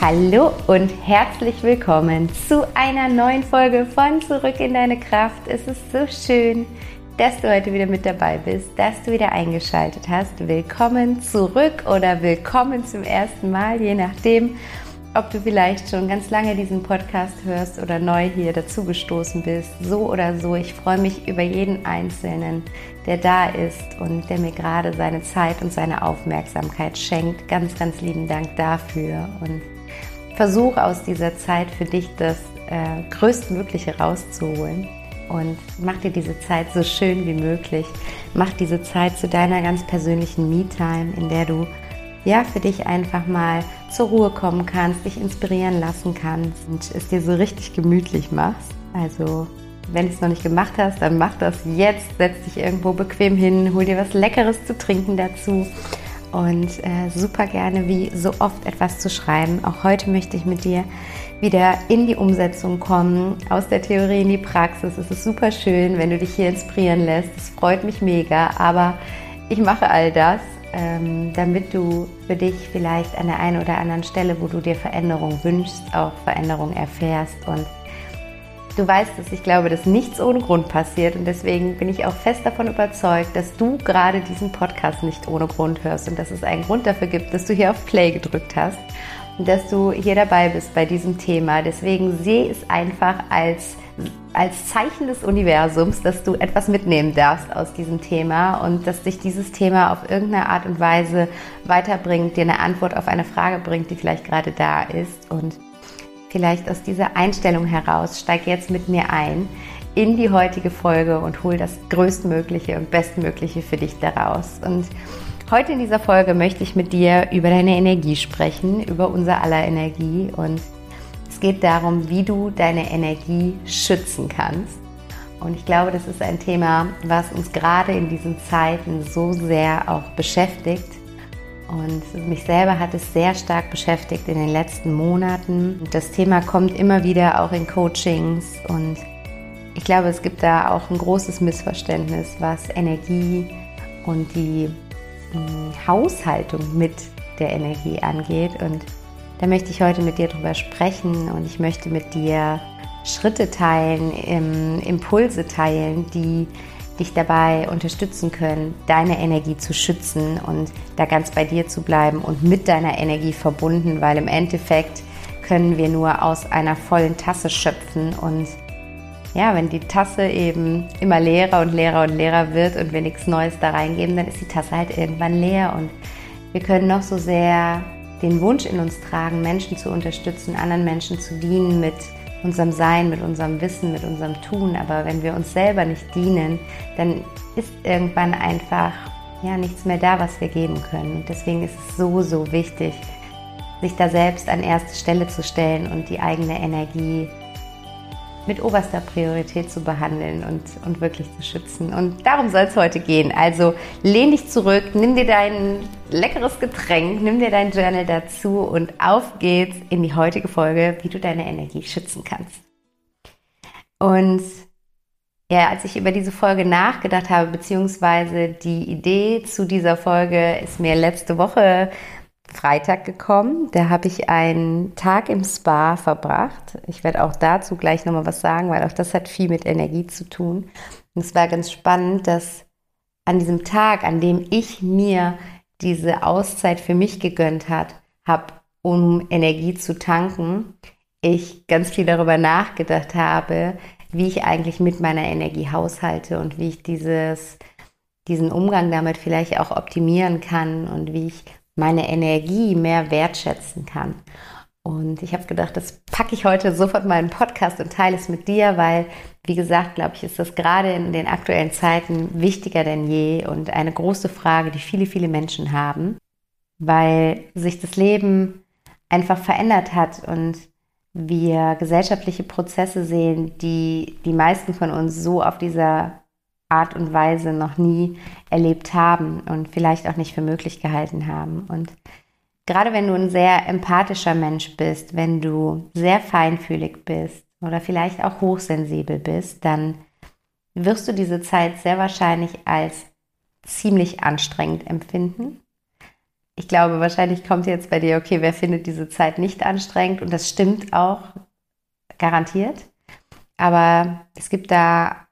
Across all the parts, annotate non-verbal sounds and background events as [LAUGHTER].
Hallo und herzlich willkommen zu einer neuen Folge von Zurück in deine Kraft. Es ist so schön, dass du heute wieder mit dabei bist, dass du wieder eingeschaltet hast. Willkommen zurück oder willkommen zum ersten Mal, je nachdem, ob du vielleicht schon ganz lange diesen Podcast hörst oder neu hier dazugestoßen bist. So oder so, ich freue mich über jeden Einzelnen, der da ist und der mir gerade seine Zeit und seine Aufmerksamkeit schenkt. Ganz, ganz lieben Dank dafür und versuche aus dieser Zeit für dich das äh, Größtmögliche rauszuholen und mach dir diese Zeit so schön wie möglich. Mach diese Zeit zu deiner ganz persönlichen Me-Time, in der du ja für dich einfach mal zur Ruhe kommen kannst, dich inspirieren lassen kannst und es dir so richtig gemütlich machst. Also wenn du es noch nicht gemacht hast, dann mach das jetzt. Setz dich irgendwo bequem hin, hol dir was Leckeres zu trinken dazu und äh, super gerne wie so oft etwas zu schreiben. Auch heute möchte ich mit dir wieder in die Umsetzung kommen, aus der Theorie in die Praxis. Es ist super schön, wenn du dich hier inspirieren lässt. Es freut mich mega, aber ich mache all das, ähm, damit du für dich vielleicht an der einen oder anderen Stelle, wo du dir Veränderung wünschst, auch Veränderung erfährst und Du weißt es, ich glaube, dass nichts ohne Grund passiert und deswegen bin ich auch fest davon überzeugt, dass du gerade diesen Podcast nicht ohne Grund hörst und dass es einen Grund dafür gibt, dass du hier auf Play gedrückt hast und dass du hier dabei bist bei diesem Thema. Deswegen sehe es einfach als, als Zeichen des Universums, dass du etwas mitnehmen darfst aus diesem Thema und dass dich dieses Thema auf irgendeine Art und Weise weiterbringt, dir eine Antwort auf eine Frage bringt, die vielleicht gerade da ist und vielleicht aus dieser Einstellung heraus, steig jetzt mit mir ein in die heutige Folge und hol das Größtmögliche und Bestmögliche für dich daraus. Und heute in dieser Folge möchte ich mit dir über deine Energie sprechen, über unser aller Energie. Und es geht darum, wie du deine Energie schützen kannst. Und ich glaube, das ist ein Thema, was uns gerade in diesen Zeiten so sehr auch beschäftigt und mich selber hat es sehr stark beschäftigt in den letzten Monaten. Das Thema kommt immer wieder auch in Coachings und ich glaube, es gibt da auch ein großes Missverständnis, was Energie und die Haushaltung mit der Energie angeht. Und da möchte ich heute mit dir drüber sprechen und ich möchte mit dir Schritte teilen, Impulse teilen, die dich dabei unterstützen können, deine Energie zu schützen und da ganz bei dir zu bleiben und mit deiner Energie verbunden, weil im Endeffekt können wir nur aus einer vollen Tasse schöpfen und ja, wenn die Tasse eben immer leerer und leerer und leerer wird und wir nichts Neues da reingeben, dann ist die Tasse halt irgendwann leer und wir können noch so sehr den Wunsch in uns tragen, Menschen zu unterstützen, anderen Menschen zu dienen mit unserem Sein, mit unserem Wissen, mit unserem Tun. Aber wenn wir uns selber nicht dienen, dann ist irgendwann einfach ja nichts mehr da, was wir geben können. Und deswegen ist es so, so wichtig, sich da selbst an erste Stelle zu stellen und die eigene Energie mit oberster Priorität zu behandeln und, und wirklich zu schützen. Und darum soll es heute gehen. Also lehn dich zurück, nimm dir dein leckeres Getränk, nimm dir dein Journal dazu und auf geht's in die heutige Folge, wie du deine Energie schützen kannst. Und ja, als ich über diese Folge nachgedacht habe, beziehungsweise die Idee zu dieser Folge ist mir letzte Woche Freitag gekommen. Da habe ich einen Tag im Spa verbracht. Ich werde auch dazu gleich nochmal was sagen, weil auch das hat viel mit Energie zu tun. Und es war ganz spannend, dass an diesem Tag, an dem ich mir diese Auszeit für mich gegönnt hat, habe, um Energie zu tanken, ich ganz viel darüber nachgedacht habe, wie ich eigentlich mit meiner Energie haushalte und wie ich dieses, diesen Umgang damit vielleicht auch optimieren kann und wie ich meine Energie mehr wertschätzen kann. Und ich habe gedacht, das packe ich heute sofort mal in Podcast und teile es mit dir, weil, wie gesagt, glaube ich, ist das gerade in den aktuellen Zeiten wichtiger denn je und eine große Frage, die viele, viele Menschen haben, weil sich das Leben einfach verändert hat und wir gesellschaftliche Prozesse sehen, die die meisten von uns so auf dieser Art und Weise noch nie erlebt haben und vielleicht auch nicht für möglich gehalten haben. Und gerade wenn du ein sehr empathischer Mensch bist, wenn du sehr feinfühlig bist oder vielleicht auch hochsensibel bist, dann wirst du diese Zeit sehr wahrscheinlich als ziemlich anstrengend empfinden. ich glaube, wahrscheinlich kommt jetzt bei dir, okay, wer findet diese Zeit nicht anstrengend? Und das stimmt auch, garantiert. Aber es gibt da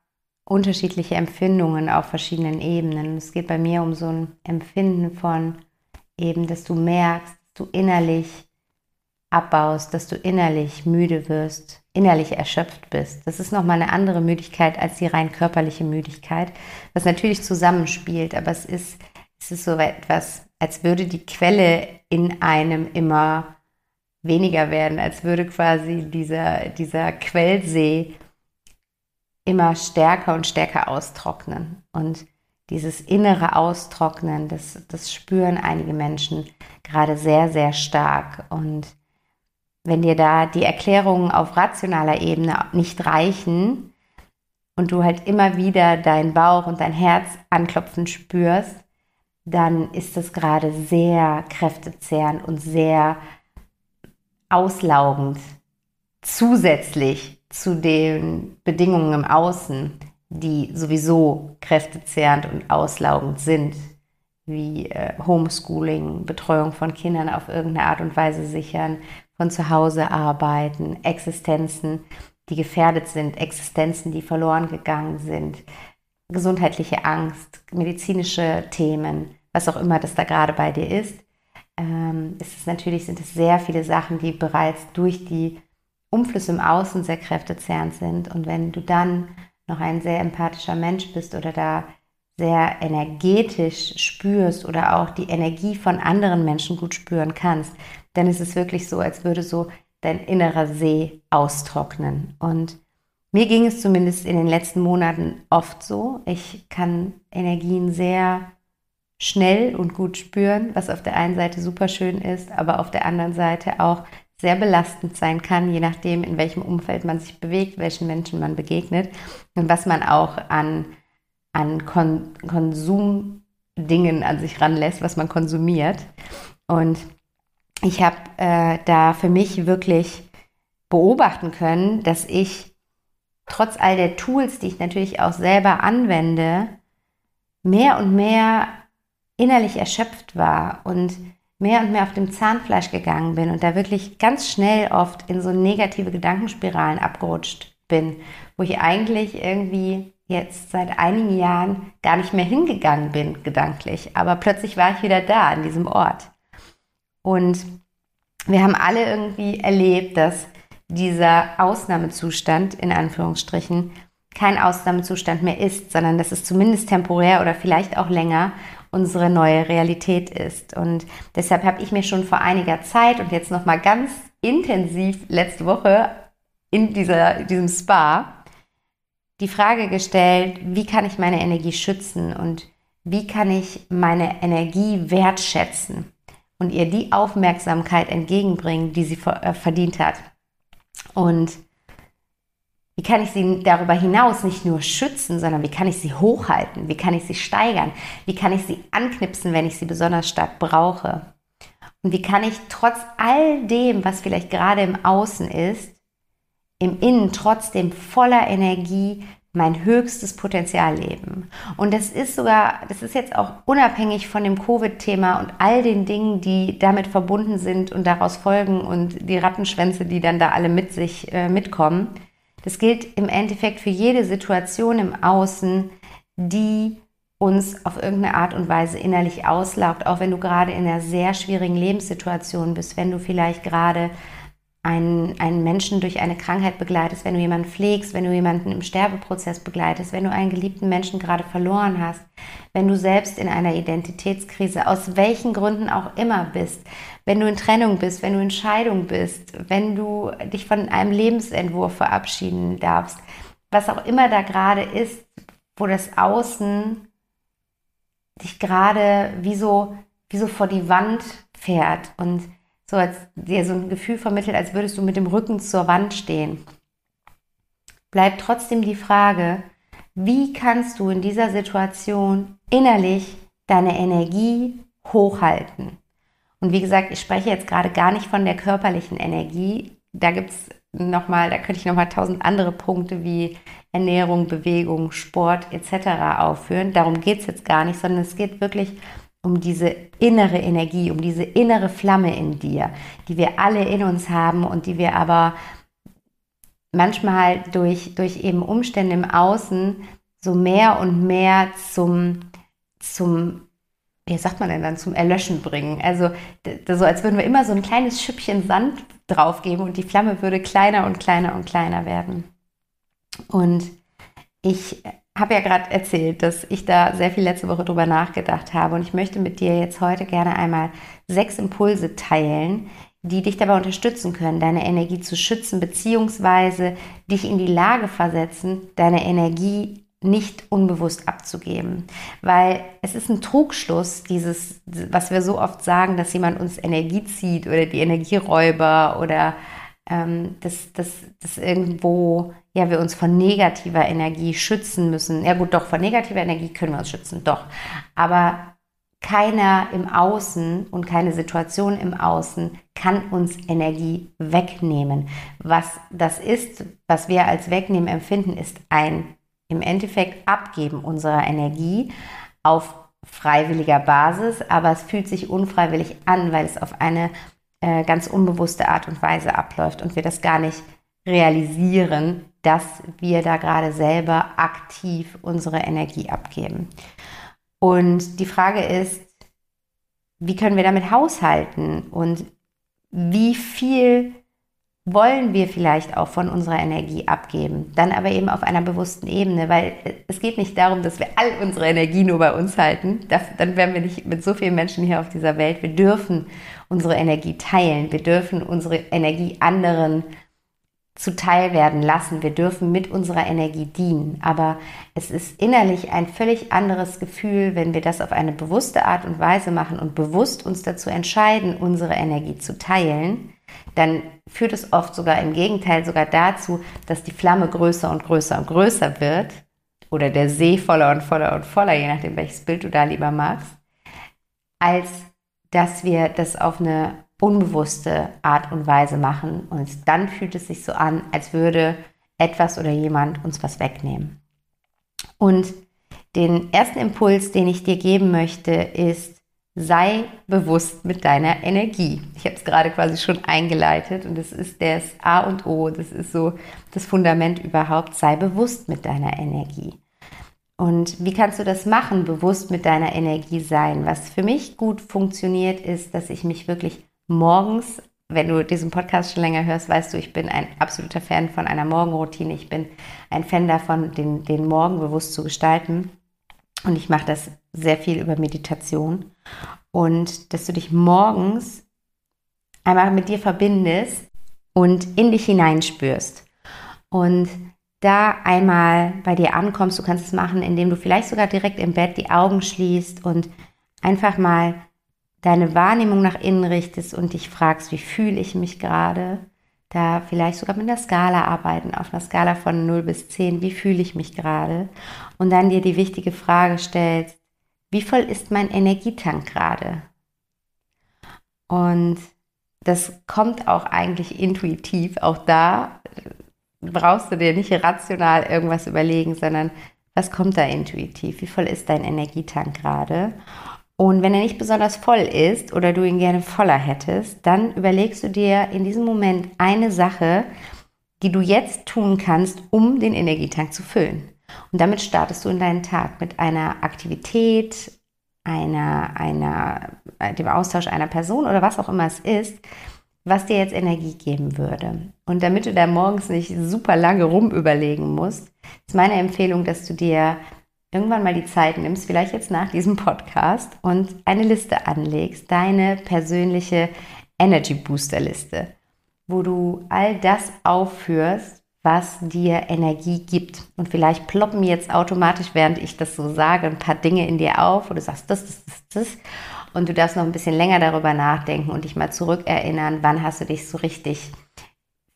unterschiedliche Empfindungen auf verschiedenen Ebenen. Es geht bei mir um so ein Empfinden von eben, dass du merkst, dass du innerlich abbaust, dass du innerlich müde wirst, innerlich erschöpft bist. Das ist nochmal eine andere Müdigkeit als die rein körperliche Müdigkeit, was natürlich zusammenspielt, aber es ist, es ist so etwas, als würde die Quelle in einem immer weniger werden, als würde quasi dieser, dieser Quellsee immer stärker und stärker austrocknen. Und dieses innere Austrocknen, das, das spüren einige Menschen gerade sehr, sehr stark. Und wenn dir da die Erklärungen auf rationaler Ebene nicht reichen und du halt immer wieder deinen Bauch und dein Herz anklopfen spürst, dann ist das gerade sehr kräftezehrend und sehr auslaugend zusätzlich zu den Bedingungen im Außen, die sowieso kräftezehrend und auslaugend sind, wie äh, Homeschooling, Betreuung von Kindern auf irgendeine Art und Weise sichern, von zu Hause arbeiten, Existenzen, die gefährdet sind, Existenzen, die verloren gegangen sind, gesundheitliche Angst, medizinische Themen, was auch immer das da gerade bei dir ist. Ähm, ist es natürlich sind es sehr viele Sachen, die bereits durch die Umflüsse im Außen sehr kräftezehrend sind. Und wenn du dann noch ein sehr empathischer Mensch bist oder da sehr energetisch spürst oder auch die Energie von anderen Menschen gut spüren kannst, dann ist es wirklich so, als würde so dein innerer See austrocknen. Und mir ging es zumindest in den letzten Monaten oft so. Ich kann Energien sehr schnell und gut spüren, was auf der einen Seite super schön ist, aber auf der anderen Seite auch sehr belastend sein kann, je nachdem, in welchem Umfeld man sich bewegt, welchen Menschen man begegnet und was man auch an, an Kon Konsumdingen an sich ranlässt, was man konsumiert. Und ich habe äh, da für mich wirklich beobachten können, dass ich trotz all der Tools, die ich natürlich auch selber anwende, mehr und mehr innerlich erschöpft war und mehr und mehr auf dem Zahnfleisch gegangen bin und da wirklich ganz schnell oft in so negative Gedankenspiralen abgerutscht bin, wo ich eigentlich irgendwie jetzt seit einigen Jahren gar nicht mehr hingegangen bin, gedanklich. Aber plötzlich war ich wieder da, an diesem Ort. Und wir haben alle irgendwie erlebt, dass dieser Ausnahmezustand, in Anführungsstrichen, kein Ausnahmezustand mehr ist, sondern dass es zumindest temporär oder vielleicht auch länger unsere neue Realität ist. Und deshalb habe ich mir schon vor einiger Zeit und jetzt noch mal ganz intensiv letzte Woche in dieser, diesem Spa die Frage gestellt, wie kann ich meine Energie schützen und wie kann ich meine Energie wertschätzen und ihr die Aufmerksamkeit entgegenbringen, die sie äh, verdient hat. Und wie kann ich sie darüber hinaus nicht nur schützen, sondern wie kann ich sie hochhalten? Wie kann ich sie steigern? Wie kann ich sie anknipsen, wenn ich sie besonders stark brauche? Und wie kann ich trotz all dem, was vielleicht gerade im Außen ist, im Innen trotzdem voller Energie mein höchstes Potenzial leben. Und das ist sogar, das ist jetzt auch unabhängig von dem Covid-Thema und all den Dingen, die damit verbunden sind und daraus folgen und die Rattenschwänze, die dann da alle mit sich äh, mitkommen. Das gilt im Endeffekt für jede Situation im Außen, die uns auf irgendeine Art und Weise innerlich auslaugt, auch wenn du gerade in einer sehr schwierigen Lebenssituation bist, wenn du vielleicht gerade einen, einen Menschen durch eine Krankheit begleitest, wenn du jemanden pflegst, wenn du jemanden im Sterbeprozess begleitest, wenn du einen geliebten Menschen gerade verloren hast, wenn du selbst in einer Identitätskrise, aus welchen Gründen auch immer bist, wenn du in Trennung bist, wenn du in Scheidung bist, wenn du dich von einem Lebensentwurf verabschieden darfst, was auch immer da gerade ist, wo das Außen dich gerade wie so, wie so vor die Wand fährt und so als dir so ein Gefühl vermittelt, als würdest du mit dem Rücken zur Wand stehen. Bleibt trotzdem die Frage, wie kannst du in dieser Situation innerlich deine Energie hochhalten? Und wie gesagt, ich spreche jetzt gerade gar nicht von der körperlichen Energie. Da gibt es nochmal, da könnte ich nochmal tausend andere Punkte wie Ernährung, Bewegung, Sport etc. aufführen. Darum geht es jetzt gar nicht, sondern es geht wirklich um diese innere Energie, um diese innere Flamme in dir, die wir alle in uns haben und die wir aber manchmal durch, durch eben Umstände im Außen so mehr und mehr zum, zum, wie sagt man denn dann, zum Erlöschen bringen. Also so, als würden wir immer so ein kleines Schüppchen Sand draufgeben und die Flamme würde kleiner und kleiner und kleiner werden. Und ich habe ja gerade erzählt, dass ich da sehr viel letzte Woche drüber nachgedacht habe und ich möchte mit dir jetzt heute gerne einmal sechs Impulse teilen, die dich dabei unterstützen können, deine Energie zu schützen, beziehungsweise dich in die Lage versetzen, deine Energie nicht unbewusst abzugeben. Weil es ist ein Trugschluss, dieses, was wir so oft sagen, dass jemand uns Energie zieht oder die Energieräuber oder ähm, dass, dass, dass irgendwo ja, wir uns von negativer Energie schützen müssen. Ja gut, doch, von negativer Energie können wir uns schützen, doch. Aber keiner im Außen und keine Situation im Außen kann uns Energie wegnehmen. Was das ist, was wir als wegnehmen empfinden, ist ein im Endeffekt Abgeben unserer Energie auf freiwilliger Basis, aber es fühlt sich unfreiwillig an, weil es auf eine äh, ganz unbewusste Art und Weise abläuft und wir das gar nicht realisieren, dass wir da gerade selber aktiv unsere Energie abgeben. Und die Frage ist, wie können wir damit haushalten und wie viel wollen wir vielleicht auch von unserer Energie abgeben, dann aber eben auf einer bewussten Ebene, weil es geht nicht darum, dass wir all unsere Energie nur bei uns halten, dann wären wir nicht mit so vielen Menschen hier auf dieser Welt. Wir dürfen unsere Energie teilen, wir dürfen unsere Energie anderen zuteil werden lassen. Wir dürfen mit unserer Energie dienen. Aber es ist innerlich ein völlig anderes Gefühl, wenn wir das auf eine bewusste Art und Weise machen und bewusst uns dazu entscheiden, unsere Energie zu teilen. Dann führt es oft sogar im Gegenteil sogar dazu, dass die Flamme größer und größer und größer wird oder der See voller und voller und voller, je nachdem welches Bild du da lieber magst, als dass wir das auf eine unbewusste Art und Weise machen. Und dann fühlt es sich so an, als würde etwas oder jemand uns was wegnehmen. Und den ersten Impuls, den ich dir geben möchte, ist, sei bewusst mit deiner Energie. Ich habe es gerade quasi schon eingeleitet und das ist das A und O, das ist so das Fundament überhaupt, sei bewusst mit deiner Energie. Und wie kannst du das machen, bewusst mit deiner Energie sein? Was für mich gut funktioniert, ist, dass ich mich wirklich morgens, wenn du diesen Podcast schon länger hörst, weißt du, ich bin ein absoluter Fan von einer Morgenroutine. Ich bin ein Fan davon, den, den Morgen bewusst zu gestalten. Und ich mache das sehr viel über Meditation. Und dass du dich morgens einmal mit dir verbindest und in dich hineinspürst. Und da einmal bei dir ankommst, du kannst es machen, indem du vielleicht sogar direkt im Bett die Augen schließt und einfach mal deine Wahrnehmung nach innen richtest und dich fragst, wie fühle ich mich gerade, da vielleicht sogar mit der Skala arbeiten, auf einer Skala von 0 bis 10, wie fühle ich mich gerade und dann dir die wichtige Frage stellst, wie voll ist mein Energietank gerade? Und das kommt auch eigentlich intuitiv, auch da brauchst du dir nicht rational irgendwas überlegen, sondern was kommt da intuitiv? Wie voll ist dein Energietank gerade? Und wenn er nicht besonders voll ist oder du ihn gerne voller hättest, dann überlegst du dir in diesem Moment eine Sache, die du jetzt tun kannst, um den Energietank zu füllen. Und damit startest du in deinen Tag mit einer Aktivität, einer, einer, dem Austausch einer Person oder was auch immer es ist, was dir jetzt Energie geben würde. Und damit du da morgens nicht super lange rumüberlegen musst, ist meine Empfehlung, dass du dir irgendwann mal die Zeit nimmst, vielleicht jetzt nach diesem Podcast und eine Liste anlegst, deine persönliche Energy Booster Liste, wo du all das aufführst, was dir Energie gibt. Und vielleicht ploppen jetzt automatisch, während ich das so sage, ein paar Dinge in dir auf, wo du sagst, das, das, das, das. Und du darfst noch ein bisschen länger darüber nachdenken und dich mal zurückerinnern, wann hast du dich so richtig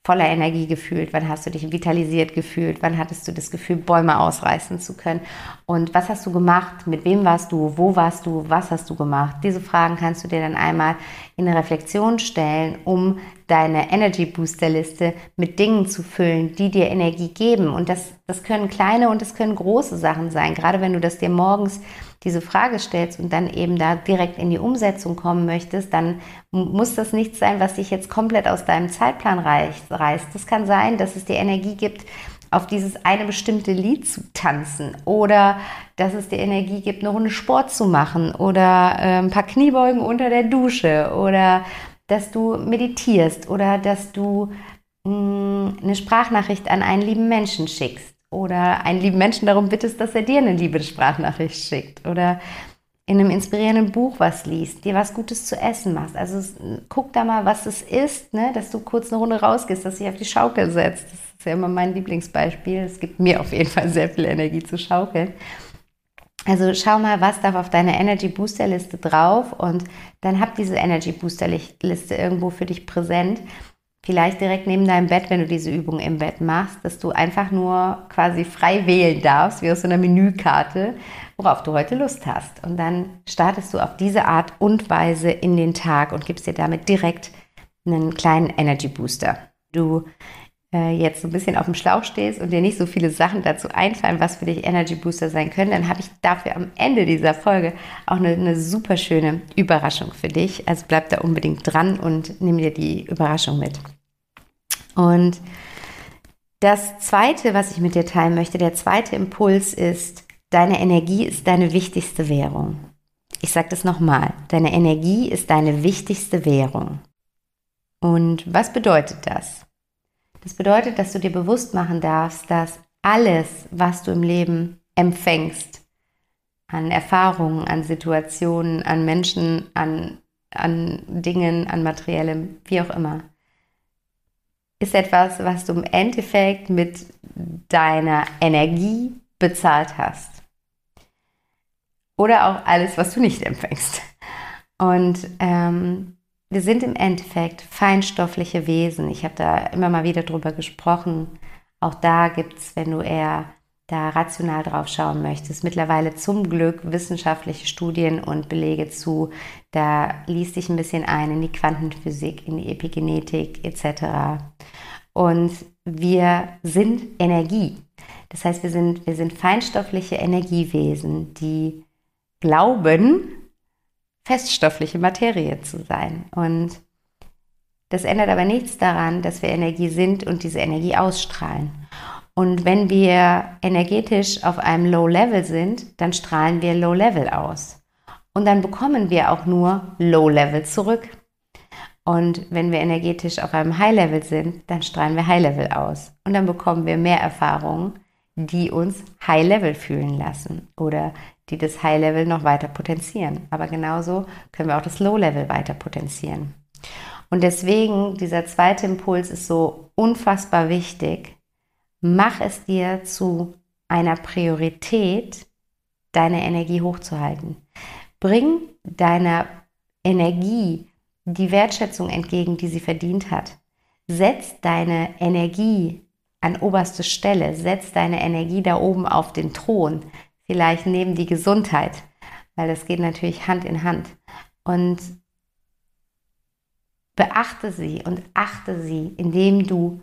voller Energie gefühlt? Wann hast du dich vitalisiert gefühlt? Wann hattest du das Gefühl, Bäume ausreißen zu können? Und was hast du gemacht? Mit wem warst du? Wo warst du? Was hast du gemacht? Diese Fragen kannst du dir dann einmal in eine Reflexion stellen, um deine Energy Booster Liste mit Dingen zu füllen, die dir Energie geben. Und das, das können kleine und das können große Sachen sein. Gerade wenn du das dir morgens diese Frage stellst und dann eben da direkt in die Umsetzung kommen möchtest, dann muss das nichts sein, was dich jetzt komplett aus deinem Zeitplan reißt. Das kann sein, dass es dir Energie gibt, auf dieses eine bestimmte Lied zu tanzen oder dass es dir Energie gibt, eine Runde Sport zu machen oder ein paar Kniebeugen unter der Dusche oder dass du meditierst oder dass du mh, mm, eine Sprachnachricht an einen lieben Menschen schickst oder einen lieben Menschen darum bittest, dass er dir eine liebe Sprachnachricht schickt oder in einem inspirierenden Buch was liest, dir was Gutes zu essen machst. Also guck da mal, was es ist, ne? dass du kurz eine Runde rausgehst, dass du dich auf die Schaukel setzt. Das ist ja immer mein Lieblingsbeispiel. Es gibt mir auf jeden Fall sehr viel Energie zu schaukeln. Also schau mal, was darf auf deiner Energy Booster Liste drauf und dann hab diese Energy Booster Liste irgendwo für dich präsent vielleicht direkt neben deinem Bett, wenn du diese Übung im Bett machst, dass du einfach nur quasi frei wählen darfst, wie aus so einer Menükarte, worauf du heute Lust hast. Und dann startest du auf diese Art und Weise in den Tag und gibst dir damit direkt einen kleinen Energy Booster. Du jetzt so ein bisschen auf dem Schlauch stehst und dir nicht so viele Sachen dazu einfallen, was für dich Energy Booster sein können, dann habe ich dafür am Ende dieser Folge auch eine, eine super schöne Überraschung für dich. Also bleib da unbedingt dran und nimm dir die Überraschung mit. Und das zweite, was ich mit dir teilen möchte, der zweite Impuls ist, deine Energie ist deine wichtigste Währung. Ich sage das nochmal, deine Energie ist deine wichtigste Währung. Und was bedeutet das? Das bedeutet, dass du dir bewusst machen darfst, dass alles, was du im Leben empfängst, an Erfahrungen, an Situationen, an Menschen, an, an Dingen, an Materiellem, wie auch immer, ist etwas, was du im Endeffekt mit deiner Energie bezahlt hast. Oder auch alles, was du nicht empfängst. Und ähm, wir sind im Endeffekt feinstoffliche Wesen. Ich habe da immer mal wieder drüber gesprochen. Auch da gibt es, wenn du eher da rational drauf schauen möchtest, mittlerweile zum Glück wissenschaftliche Studien und Belege zu. Da liest dich ein bisschen ein in die Quantenphysik, in die Epigenetik etc. Und wir sind Energie. Das heißt, wir sind, wir sind feinstoffliche Energiewesen, die glauben, feststoffliche Materie zu sein. Und das ändert aber nichts daran, dass wir Energie sind und diese Energie ausstrahlen. Und wenn wir energetisch auf einem Low-Level sind, dann strahlen wir Low-Level aus. Und dann bekommen wir auch nur Low-Level zurück. Und wenn wir energetisch auf einem High-Level sind, dann strahlen wir High-Level aus. Und dann bekommen wir mehr Erfahrungen, die uns High-Level fühlen lassen oder die das High-Level noch weiter potenzieren. Aber genauso können wir auch das Low-Level weiter potenzieren. Und deswegen, dieser zweite Impuls ist so unfassbar wichtig. Mach es dir zu einer Priorität, deine Energie hochzuhalten. Bring deiner Energie die Wertschätzung entgegen, die sie verdient hat. Setz deine Energie an oberste Stelle, setz deine Energie da oben auf den Thron vielleicht neben die Gesundheit, weil das geht natürlich Hand in Hand. Und beachte sie und achte sie, indem du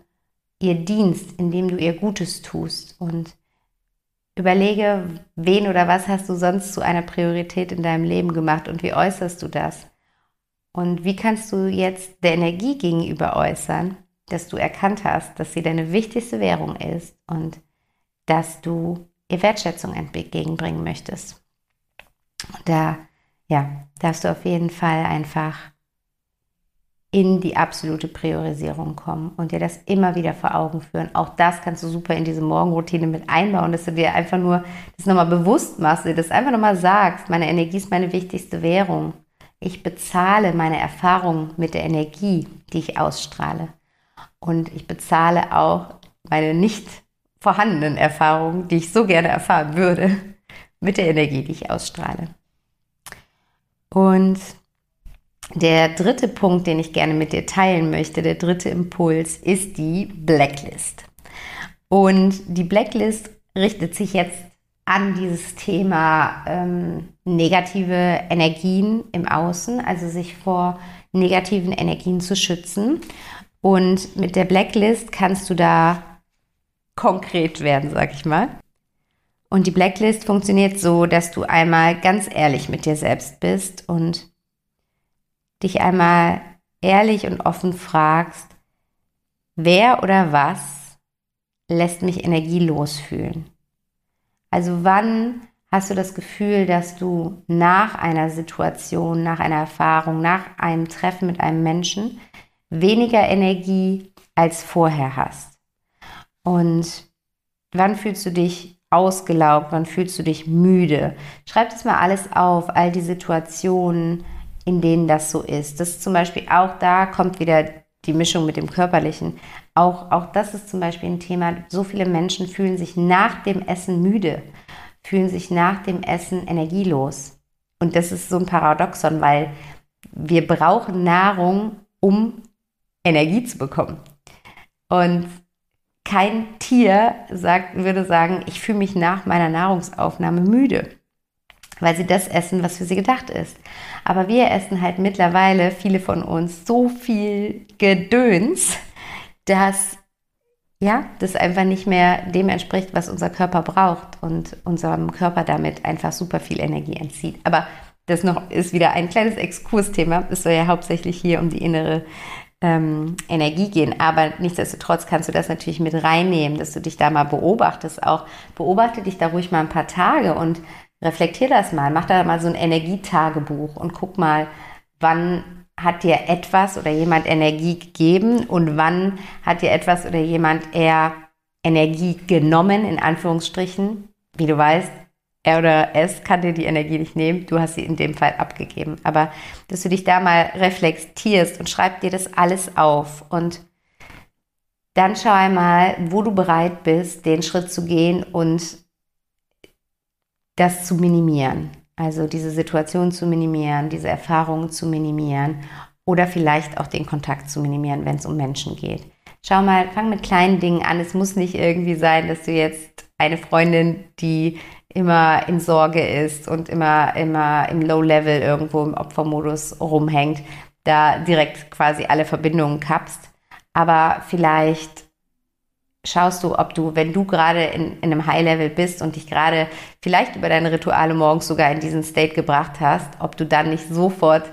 ihr dienst, indem du ihr Gutes tust und überlege, wen oder was hast du sonst zu einer Priorität in deinem Leben gemacht und wie äußerst du das? Und wie kannst du jetzt der Energie gegenüber äußern, dass du erkannt hast, dass sie deine wichtigste Währung ist und dass du ihr Wertschätzung entgegenbringen möchtest. Und da, ja, darfst du auf jeden Fall einfach in die absolute Priorisierung kommen und dir das immer wieder vor Augen führen. Auch das kannst du super in diese Morgenroutine mit einbauen, dass du dir einfach nur das nochmal bewusst machst, dir das einfach nochmal sagst, meine Energie ist meine wichtigste Währung. Ich bezahle meine Erfahrung mit der Energie, die ich ausstrahle. Und ich bezahle auch meine nicht vorhandenen Erfahrungen, die ich so gerne erfahren würde, mit der Energie, die ich ausstrahle. Und der dritte Punkt, den ich gerne mit dir teilen möchte, der dritte Impuls, ist die Blacklist. Und die Blacklist richtet sich jetzt an dieses Thema ähm, negative Energien im Außen, also sich vor negativen Energien zu schützen. Und mit der Blacklist kannst du da konkret werden, sag ich mal. Und die Blacklist funktioniert so, dass du einmal ganz ehrlich mit dir selbst bist und dich einmal ehrlich und offen fragst, wer oder was lässt mich energielos fühlen? Also wann hast du das Gefühl, dass du nach einer Situation, nach einer Erfahrung, nach einem Treffen mit einem Menschen weniger Energie als vorher hast? Und wann fühlst du dich ausgelaugt? Wann fühlst du dich müde? Schreib das mal alles auf, all die Situationen, in denen das so ist. Das ist zum Beispiel auch da kommt wieder die Mischung mit dem Körperlichen. Auch, auch das ist zum Beispiel ein Thema. So viele Menschen fühlen sich nach dem Essen müde, fühlen sich nach dem Essen energielos. Und das ist so ein Paradoxon, weil wir brauchen Nahrung, um Energie zu bekommen. Und kein Tier sagt, würde sagen, ich fühle mich nach meiner Nahrungsaufnahme müde weil sie das essen, was für sie gedacht ist. Aber wir essen halt mittlerweile, viele von uns, so viel Gedöns, dass ja, das einfach nicht mehr dem entspricht, was unser Körper braucht und unserem Körper damit einfach super viel Energie entzieht. Aber das noch ist wieder ein kleines Exkursthema. Es soll ja hauptsächlich hier um die innere ähm, Energie gehen. Aber nichtsdestotrotz kannst du das natürlich mit reinnehmen, dass du dich da mal beobachtest. Auch beobachte dich da ruhig mal ein paar Tage und reflektier das mal, mach da mal so ein Energietagebuch und guck mal, wann hat dir etwas oder jemand Energie gegeben und wann hat dir etwas oder jemand eher Energie genommen, in Anführungsstrichen. Wie du weißt, er oder es kann dir die Energie nicht nehmen, du hast sie in dem Fall abgegeben. Aber dass du dich da mal reflektierst und schreib dir das alles auf und dann schau einmal, wo du bereit bist, den Schritt zu gehen und das zu minimieren. Also diese Situation zu minimieren, diese Erfahrungen zu minimieren oder vielleicht auch den Kontakt zu minimieren, wenn es um Menschen geht. Schau mal, fang mit kleinen Dingen an. Es muss nicht irgendwie sein, dass du jetzt eine Freundin, die immer in Sorge ist und immer, immer im Low-Level irgendwo im Opfermodus rumhängt, da direkt quasi alle Verbindungen kappst. Aber vielleicht schaust du, ob du, wenn du gerade in, in einem High-Level bist und dich gerade vielleicht über deine Rituale morgens sogar in diesen State gebracht hast, ob du dann nicht sofort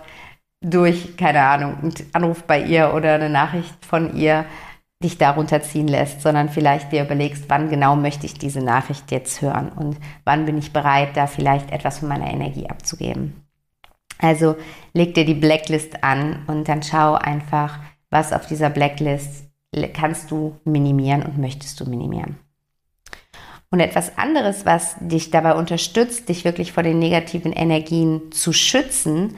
durch, keine Ahnung, einen Anruf bei ihr oder eine Nachricht von ihr dich darunter ziehen lässt, sondern vielleicht dir überlegst, wann genau möchte ich diese Nachricht jetzt hören und wann bin ich bereit, da vielleicht etwas von meiner Energie abzugeben. Also leg dir die Blacklist an und dann schau einfach, was auf dieser Blacklist kannst du minimieren und möchtest du minimieren. Und etwas anderes, was dich dabei unterstützt, dich wirklich vor den negativen Energien zu schützen,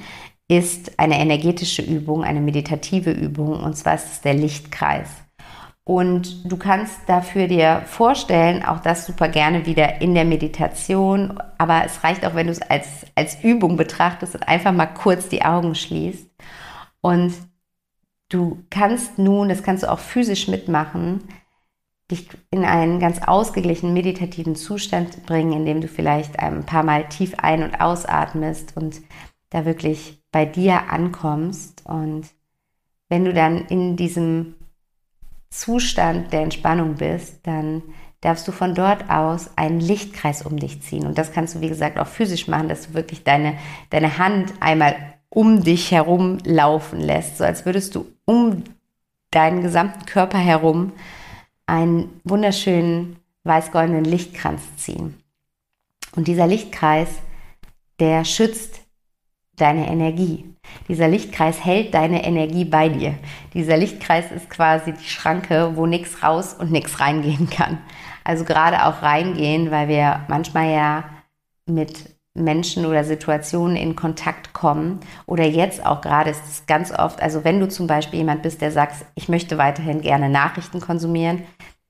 ist eine energetische Übung, eine meditative Übung, und zwar ist es der Lichtkreis. Und du kannst dafür dir vorstellen, auch das super gerne wieder in der Meditation, aber es reicht auch, wenn du es als, als Übung betrachtest und einfach mal kurz die Augen schließt und Du kannst nun, das kannst du auch physisch mitmachen, dich in einen ganz ausgeglichenen meditativen Zustand bringen, indem du vielleicht ein paar Mal tief ein- und ausatmest und da wirklich bei dir ankommst. Und wenn du dann in diesem Zustand der Entspannung bist, dann darfst du von dort aus einen Lichtkreis um dich ziehen. Und das kannst du, wie gesagt, auch physisch machen, dass du wirklich deine, deine Hand einmal um dich herum laufen lässt, so als würdest du um deinen gesamten Körper herum einen wunderschönen weiß-goldenen Lichtkranz ziehen. Und dieser Lichtkreis, der schützt deine Energie. Dieser Lichtkreis hält deine Energie bei dir. Dieser Lichtkreis ist quasi die Schranke, wo nichts raus und nichts reingehen [LAUGHS] kann. Also gerade auch reingehen, weil wir manchmal ja mit Menschen oder Situationen in Kontakt kommen. Oder jetzt auch gerade ist es ganz oft, also wenn du zum Beispiel jemand bist, der sagt, ich möchte weiterhin gerne Nachrichten konsumieren,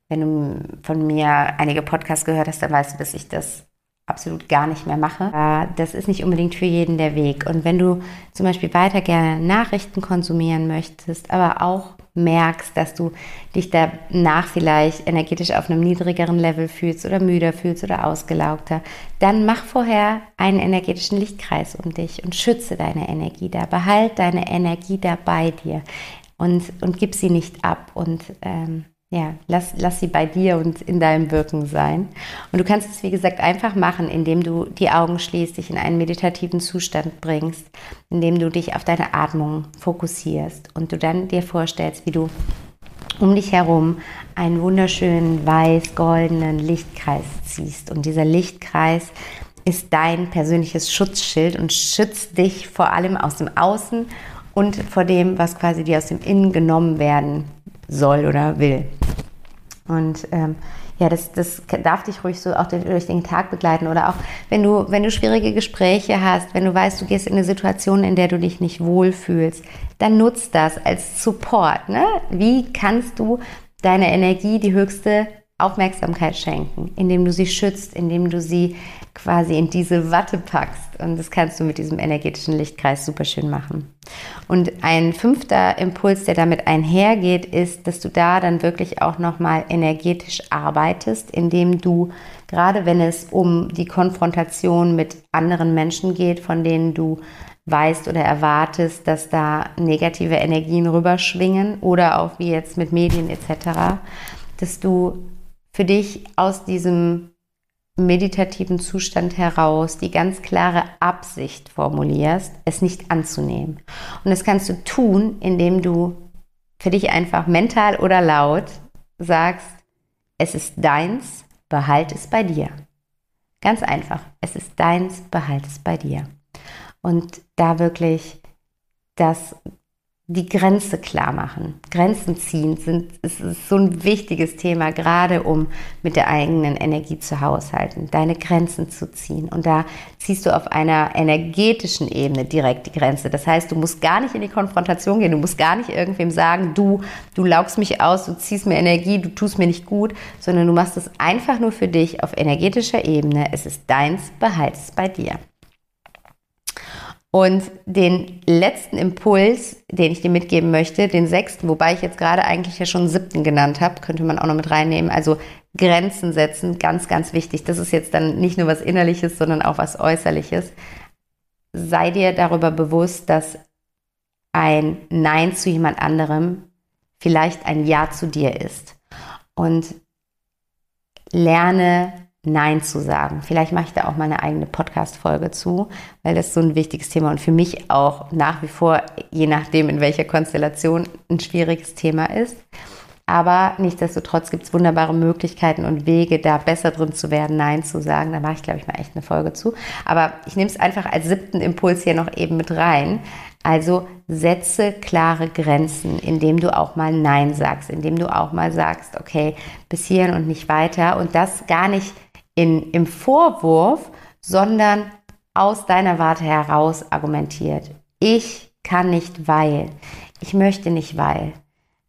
wenn du von mir einige Podcasts gehört hast, dann weißt du, dass ich das absolut gar nicht mehr mache. Das ist nicht unbedingt für jeden der Weg. Und wenn du zum Beispiel weiter gerne Nachrichten konsumieren möchtest, aber auch merkst, dass du dich danach vielleicht energetisch auf einem niedrigeren Level fühlst oder müder fühlst oder ausgelaugter, dann mach vorher einen energetischen Lichtkreis um dich und schütze deine Energie da. Behalt deine Energie da bei dir und, und gib sie nicht ab und ähm, ja, lass, lass sie bei dir und in deinem Wirken sein. Und du kannst es, wie gesagt, einfach machen, indem du die Augen schließt, dich in einen meditativen Zustand bringst, indem du dich auf deine Atmung fokussierst und du dann dir vorstellst, wie du um dich herum einen wunderschönen weiß-goldenen Lichtkreis ziehst. Und dieser Lichtkreis ist dein persönliches Schutzschild und schützt dich vor allem aus dem Außen und vor dem, was quasi dir aus dem Innen genommen werden soll oder will. Und ähm, ja, das, das darf dich ruhig so auch durch den Tag begleiten oder auch wenn du, wenn du schwierige Gespräche hast, wenn du weißt, du gehst in eine Situation, in der du dich nicht wohlfühlst, dann nutzt das als Support. Ne? Wie kannst du deiner Energie die höchste Aufmerksamkeit schenken, indem du sie schützt, indem du sie quasi in diese Watte packst. Und das kannst du mit diesem energetischen Lichtkreis super schön machen. Und ein fünfter Impuls, der damit einhergeht, ist, dass du da dann wirklich auch nochmal energetisch arbeitest, indem du, gerade wenn es um die Konfrontation mit anderen Menschen geht, von denen du weißt oder erwartest, dass da negative Energien rüberschwingen oder auch wie jetzt mit Medien etc., dass du für dich aus diesem meditativen Zustand heraus die ganz klare Absicht formulierst, es nicht anzunehmen. Und das kannst du tun, indem du für dich einfach mental oder laut sagst, es ist deins, behalt es bei dir. Ganz einfach, es ist deins, behalt es bei dir. Und da wirklich das die Grenze klar machen. Grenzen ziehen sind, ist, ist so ein wichtiges Thema, gerade um mit der eigenen Energie zu haushalten, deine Grenzen zu ziehen. Und da ziehst du auf einer energetischen Ebene direkt die Grenze. Das heißt, du musst gar nicht in die Konfrontation gehen, du musst gar nicht irgendwem sagen, du, du laugst mich aus, du ziehst mir Energie, du tust mir nicht gut, sondern du machst es einfach nur für dich auf energetischer Ebene. Es ist deins, behalte es bei dir. Und den letzten Impuls, den ich dir mitgeben möchte, den sechsten, wobei ich jetzt gerade eigentlich ja schon siebten genannt habe, könnte man auch noch mit reinnehmen. Also Grenzen setzen, ganz, ganz wichtig. Das ist jetzt dann nicht nur was Innerliches, sondern auch was Äußerliches. Sei dir darüber bewusst, dass ein Nein zu jemand anderem vielleicht ein Ja zu dir ist. Und lerne Nein zu sagen. Vielleicht mache ich da auch mal eine eigene Podcast-Folge zu, weil das so ein wichtiges Thema und für mich auch nach wie vor, je nachdem in welcher Konstellation, ein schwieriges Thema ist. Aber nichtsdestotrotz gibt es wunderbare Möglichkeiten und Wege, da besser drin zu werden, Nein zu sagen. Da mache ich, glaube ich, mal echt eine Folge zu. Aber ich nehme es einfach als siebten Impuls hier noch eben mit rein. Also setze klare Grenzen, indem du auch mal Nein sagst, indem du auch mal sagst, okay, bis hierhin und nicht weiter. Und das gar nicht in, im Vorwurf, sondern aus deiner Warte heraus argumentiert. Ich kann nicht, weil. Ich möchte nicht, weil.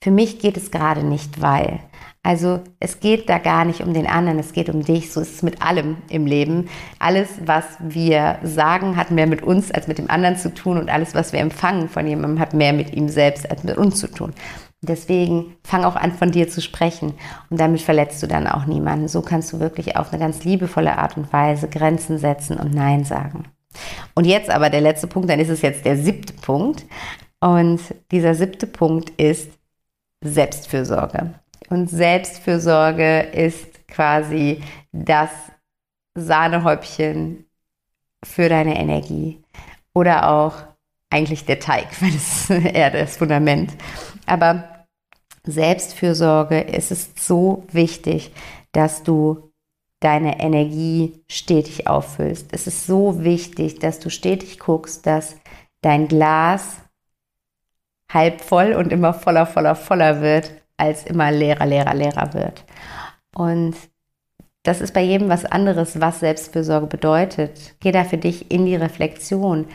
Für mich geht es gerade nicht, weil. Also es geht da gar nicht um den anderen, es geht um dich. So ist es mit allem im Leben. Alles, was wir sagen, hat mehr mit uns als mit dem anderen zu tun und alles, was wir empfangen von jemandem, hat mehr mit ihm selbst als mit uns zu tun. Deswegen fang auch an, von dir zu sprechen und damit verletzt du dann auch niemanden. So kannst du wirklich auf eine ganz liebevolle Art und Weise Grenzen setzen und Nein sagen. Und jetzt aber der letzte Punkt, dann ist es jetzt der siebte Punkt. Und dieser siebte Punkt ist Selbstfürsorge. Und Selbstfürsorge ist quasi das Sahnehäubchen für deine Energie. Oder auch eigentlich der Teig, [LAUGHS] weil es eher das Fundament. Aber Selbstfürsorge, es ist so wichtig, dass du deine Energie stetig auffüllst. Es ist so wichtig, dass du stetig guckst, dass dein Glas halb voll und immer voller, voller, voller wird, als immer leerer, leerer, leerer wird. Und das ist bei jedem was anderes, was Selbstfürsorge bedeutet. Geh da für dich in die Reflexion.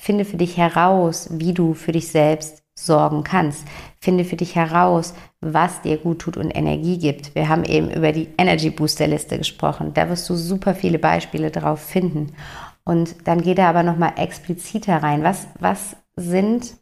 Finde für dich heraus, wie du für dich selbst sorgen kannst. Finde für dich heraus, was dir gut tut und Energie gibt. Wir haben eben über die Energy Booster Liste gesprochen. Da wirst du super viele Beispiele drauf finden. Und dann geh da aber nochmal expliziter rein. Was, was sind,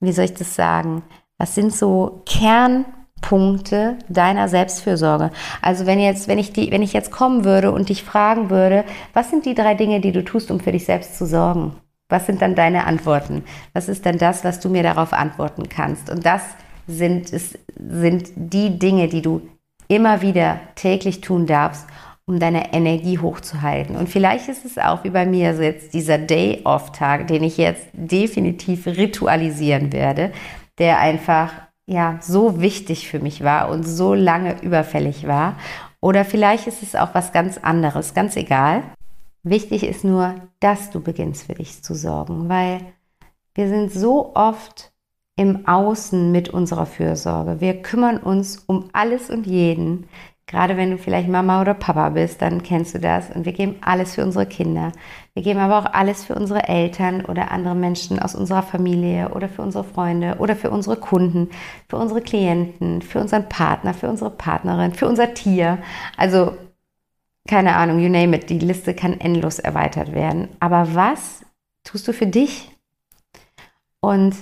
wie soll ich das sagen, was sind so Kernpunkte deiner Selbstfürsorge? Also wenn jetzt, wenn ich die, wenn ich jetzt kommen würde und dich fragen würde, was sind die drei Dinge, die du tust, um für dich selbst zu sorgen? Was sind dann deine Antworten? Was ist dann das, was du mir darauf antworten kannst? Und das sind, es, sind die Dinge, die du immer wieder täglich tun darfst, um deine Energie hochzuhalten. Und vielleicht ist es auch wie bei mir so jetzt dieser Day-Off-Tag, den ich jetzt definitiv ritualisieren werde, der einfach ja so wichtig für mich war und so lange überfällig war. Oder vielleicht ist es auch was ganz anderes, ganz egal. Wichtig ist nur, dass du beginnst für dich zu sorgen, weil wir sind so oft im Außen mit unserer Fürsorge. Wir kümmern uns um alles und jeden. Gerade wenn du vielleicht Mama oder Papa bist, dann kennst du das. Und wir geben alles für unsere Kinder. Wir geben aber auch alles für unsere Eltern oder andere Menschen aus unserer Familie oder für unsere Freunde oder für unsere Kunden, für unsere Klienten, für unseren Partner, für unsere Partnerin, für unser Tier. Also keine Ahnung, you name it. Die Liste kann endlos erweitert werden. Aber was tust du für dich? Und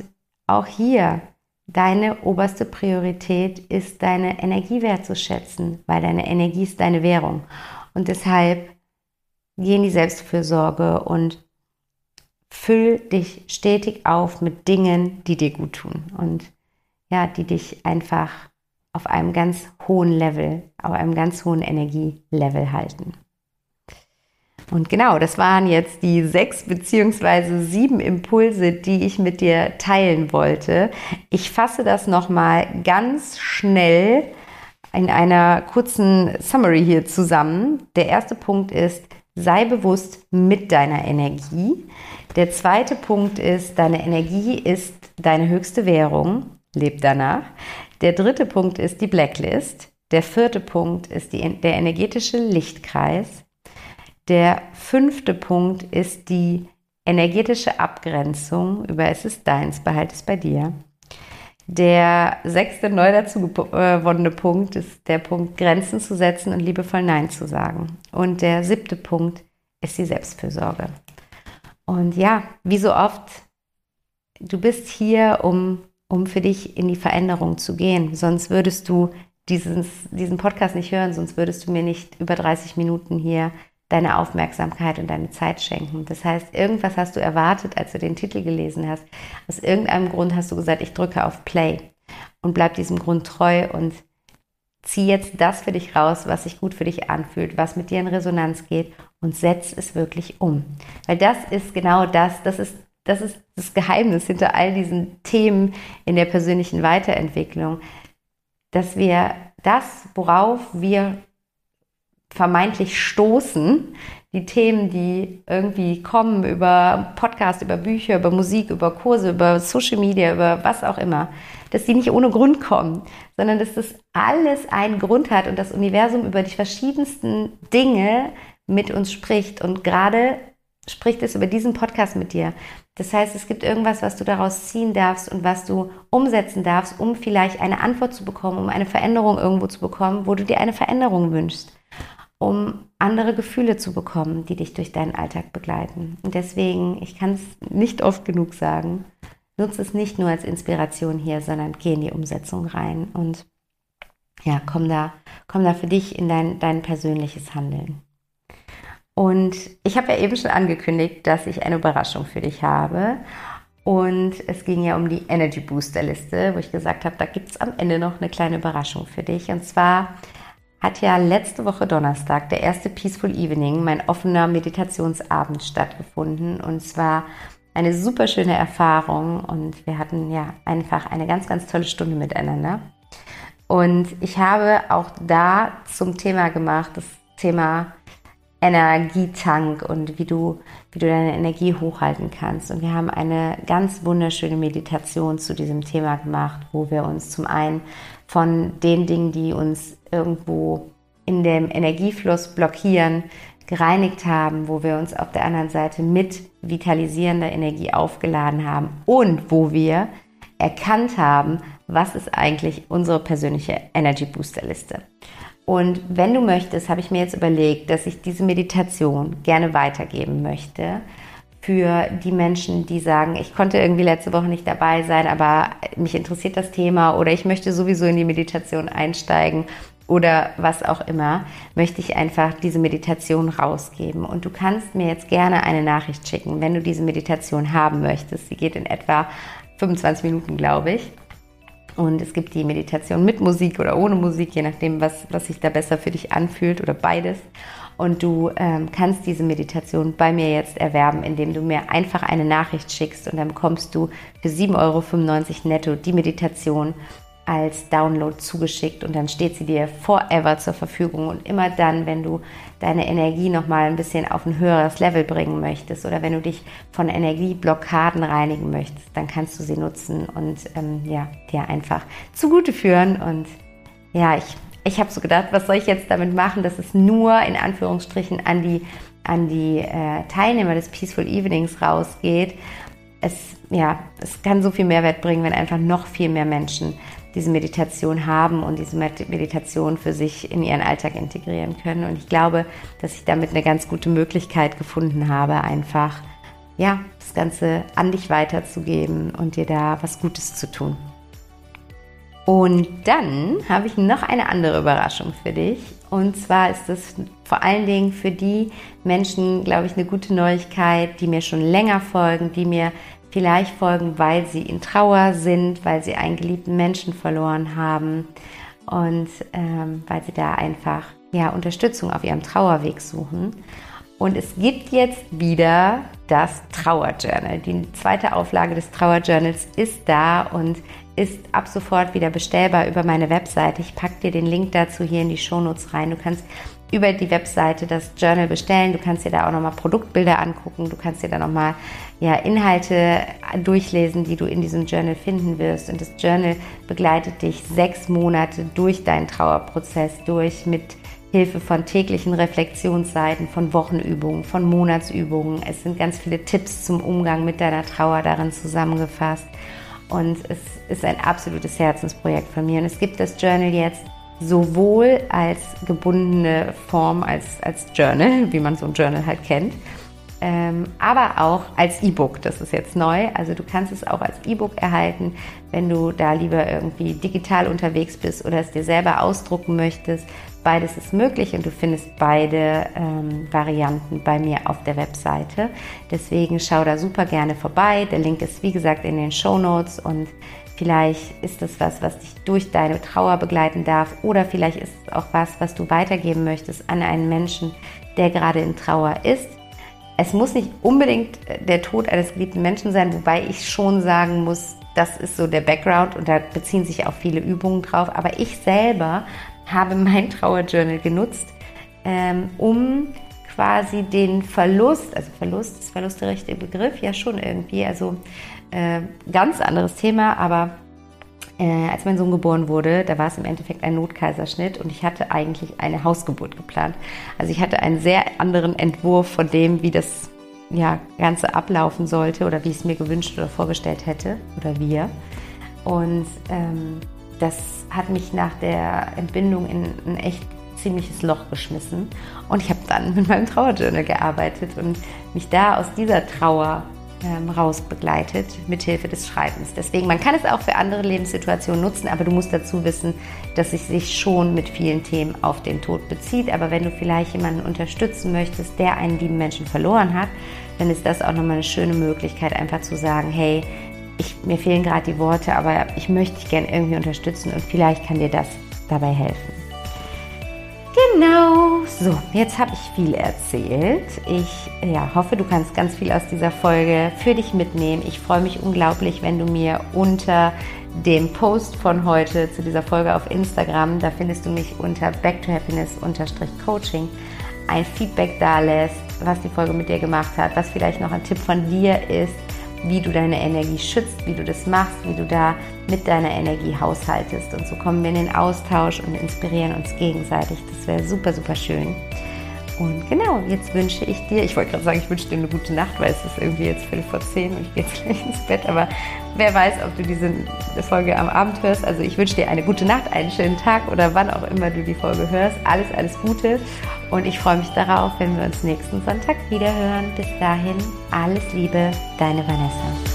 auch hier Deine oberste Priorität ist, deine Energie wertzuschätzen, weil deine Energie ist deine Währung. Und deshalb geh in die Selbstfürsorge und füll dich stetig auf mit Dingen, die dir gut tun und ja, die dich einfach auf einem ganz hohen Level, auf einem ganz hohen Energielevel halten. Und genau, das waren jetzt die sechs beziehungsweise sieben Impulse, die ich mit dir teilen wollte. Ich fasse das nochmal ganz schnell in einer kurzen Summary hier zusammen. Der erste Punkt ist, sei bewusst mit deiner Energie. Der zweite Punkt ist, deine Energie ist deine höchste Währung. Leb danach. Der dritte Punkt ist die Blacklist. Der vierte Punkt ist die, der energetische Lichtkreis. Der fünfte Punkt ist die energetische Abgrenzung über es ist deins, behalte es bei dir. Der sechste neu dazu gewonnene Punkt ist der Punkt, Grenzen zu setzen und liebevoll Nein zu sagen. Und der siebte Punkt ist die Selbstfürsorge. Und ja, wie so oft, du bist hier, um, um für dich in die Veränderung zu gehen. Sonst würdest du dieses, diesen Podcast nicht hören, sonst würdest du mir nicht über 30 Minuten hier deine Aufmerksamkeit und deine Zeit schenken. Das heißt, irgendwas hast du erwartet, als du den Titel gelesen hast. Aus irgendeinem Grund hast du gesagt, ich drücke auf Play und bleib diesem Grund treu und zieh jetzt das für dich raus, was sich gut für dich anfühlt, was mit dir in Resonanz geht und setz es wirklich um. Weil das ist genau das, das ist das ist das Geheimnis hinter all diesen Themen in der persönlichen Weiterentwicklung, dass wir das, worauf wir vermeintlich stoßen, die Themen, die irgendwie kommen über Podcast, über Bücher, über Musik, über Kurse, über Social Media, über was auch immer, dass die nicht ohne Grund kommen, sondern dass das alles einen Grund hat und das Universum über die verschiedensten Dinge mit uns spricht. Und gerade spricht es über diesen Podcast mit dir. Das heißt, es gibt irgendwas, was du daraus ziehen darfst und was du umsetzen darfst, um vielleicht eine Antwort zu bekommen, um eine Veränderung irgendwo zu bekommen, wo du dir eine Veränderung wünschst um andere Gefühle zu bekommen, die dich durch deinen Alltag begleiten. Und deswegen, ich kann es nicht oft genug sagen, nutze es nicht nur als Inspiration hier, sondern geh in die Umsetzung rein und ja, komm da, komm da für dich in dein, dein persönliches Handeln. Und ich habe ja eben schon angekündigt, dass ich eine Überraschung für dich habe. Und es ging ja um die Energy Booster Liste, wo ich gesagt habe, da gibt es am Ende noch eine kleine Überraschung für dich. Und zwar hat ja letzte Woche Donnerstag, der erste Peaceful Evening, mein offener Meditationsabend stattgefunden. Und zwar eine super schöne Erfahrung und wir hatten ja einfach eine ganz, ganz tolle Stunde miteinander. Und ich habe auch da zum Thema gemacht, das Thema Energietank und wie du, wie du deine Energie hochhalten kannst. Und wir haben eine ganz wunderschöne Meditation zu diesem Thema gemacht, wo wir uns zum einen von den Dingen, die uns irgendwo in dem Energiefluss blockieren, gereinigt haben, wo wir uns auf der anderen Seite mit vitalisierender Energie aufgeladen haben und wo wir erkannt haben, was ist eigentlich unsere persönliche Energy Booster Liste. Und wenn du möchtest, habe ich mir jetzt überlegt, dass ich diese Meditation gerne weitergeben möchte für die Menschen, die sagen, ich konnte irgendwie letzte Woche nicht dabei sein, aber mich interessiert das Thema oder ich möchte sowieso in die Meditation einsteigen oder was auch immer, möchte ich einfach diese Meditation rausgeben. Und du kannst mir jetzt gerne eine Nachricht schicken, wenn du diese Meditation haben möchtest. Sie geht in etwa 25 Minuten, glaube ich. Und es gibt die Meditation mit Musik oder ohne Musik, je nachdem, was, was sich da besser für dich anfühlt oder beides. Und du ähm, kannst diese Meditation bei mir jetzt erwerben, indem du mir einfach eine Nachricht schickst und dann bekommst du für 7,95 Euro netto die Meditation als Download zugeschickt und dann steht sie dir forever zur Verfügung. Und immer dann, wenn du deine Energie nochmal ein bisschen auf ein höheres Level bringen möchtest oder wenn du dich von Energieblockaden reinigen möchtest, dann kannst du sie nutzen und ähm, ja, dir einfach zugute führen. Und ja, ich, ich habe so gedacht, was soll ich jetzt damit machen, dass es nur in Anführungsstrichen an die, an die äh, Teilnehmer des Peaceful Evenings rausgeht. Es, ja, es kann so viel Mehrwert bringen, wenn einfach noch viel mehr Menschen diese Meditation haben und diese Meditation für sich in ihren Alltag integrieren können. Und ich glaube, dass ich damit eine ganz gute Möglichkeit gefunden habe, einfach ja, das Ganze an dich weiterzugeben und dir da was Gutes zu tun. Und dann habe ich noch eine andere Überraschung für dich. Und zwar ist es vor allen Dingen für die Menschen, glaube ich, eine gute Neuigkeit, die mir schon länger folgen, die mir vielleicht folgen, weil sie in Trauer sind, weil sie einen geliebten Menschen verloren haben und ähm, weil sie da einfach ja, Unterstützung auf ihrem Trauerweg suchen. Und es gibt jetzt wieder das Trauerjournal. Die zweite Auflage des Trauerjournals ist da und ist ab sofort wieder bestellbar über meine Webseite. Ich packe dir den Link dazu hier in die Shownotes rein. Du kannst über die Webseite das Journal bestellen. Du kannst dir da auch nochmal Produktbilder angucken. Du kannst dir da nochmal ja, Inhalte durchlesen, die du in diesem Journal finden wirst. Und das Journal begleitet dich sechs Monate durch deinen Trauerprozess durch mit Hilfe von täglichen Reflexionsseiten, von Wochenübungen, von Monatsübungen. Es sind ganz viele Tipps zum Umgang mit deiner Trauer darin zusammengefasst. Und es ist ein absolutes Herzensprojekt von mir. Und es gibt das Journal jetzt sowohl als gebundene Form, als, als Journal, wie man so ein Journal halt kennt, ähm, aber auch als E-Book. Das ist jetzt neu. Also du kannst es auch als E-Book erhalten, wenn du da lieber irgendwie digital unterwegs bist oder es dir selber ausdrucken möchtest. Beides ist möglich und du findest beide ähm, Varianten bei mir auf der Webseite. Deswegen schau da super gerne vorbei. Der Link ist wie gesagt in den Show Notes und Vielleicht ist es was, was dich durch deine Trauer begleiten darf oder vielleicht ist es auch was, was du weitergeben möchtest an einen Menschen, der gerade in Trauer ist. Es muss nicht unbedingt der Tod eines geliebten Menschen sein, wobei ich schon sagen muss, das ist so der Background und da beziehen sich auch viele Übungen drauf. Aber ich selber habe mein [LAUGHS] Trauerjournal genutzt, ähm, um quasi den Verlust, also Verlust, ist Verlust der richtige Begriff? Ja, schon irgendwie. Also äh, ganz anderes Thema, aber äh, als mein Sohn geboren wurde, da war es im Endeffekt ein Notkaiserschnitt und ich hatte eigentlich eine Hausgeburt geplant. Also ich hatte einen sehr anderen Entwurf von dem, wie das ja, Ganze ablaufen sollte oder wie ich es mir gewünscht oder vorgestellt hätte oder wir. Und ähm, das hat mich nach der Entbindung in ein echt ziemliches Loch geschmissen. Und ich habe dann [LAUGHS] mit meinem Trauerjournal gearbeitet und mich da aus dieser Trauer ähm, raus begleitet, mithilfe des Schreibens. Deswegen, man kann es auch für andere Lebenssituationen nutzen, aber du musst dazu wissen, dass es sich schon mit vielen Themen auf den Tod bezieht. Aber wenn du vielleicht jemanden unterstützen möchtest, der einen lieben Menschen verloren hat, dann ist das auch nochmal eine schöne Möglichkeit, einfach zu sagen, hey, ich, mir fehlen gerade die Worte, aber ich möchte dich gerne irgendwie unterstützen und vielleicht kann dir das dabei helfen. Genau, so, jetzt habe ich viel erzählt. Ich ja, hoffe, du kannst ganz viel aus dieser Folge für dich mitnehmen. Ich freue mich unglaublich, wenn du mir unter dem Post von heute zu dieser Folge auf Instagram, da findest du mich unter back to happiness-coaching, ein Feedback da lässt, was die Folge mit dir gemacht hat, was vielleicht noch ein Tipp von dir ist wie du deine Energie schützt, wie du das machst, wie du da mit deiner Energie haushaltest. Und so kommen wir in den Austausch und inspirieren uns gegenseitig. Das wäre super, super schön. Und genau, jetzt wünsche ich dir, ich wollte gerade sagen, ich wünsche dir eine gute Nacht, weil es ist irgendwie jetzt Viertel vor zehn und ich gehe jetzt [LAUGHS] gleich ins Bett. Aber wer weiß, ob du diese Folge am Abend hörst. Also ich wünsche dir eine gute Nacht, einen schönen Tag oder wann auch immer du die Folge hörst. Alles, alles Gute. Und ich freue mich darauf, wenn wir uns nächsten Sonntag wieder hören. Bis dahin, alles Liebe, deine Vanessa.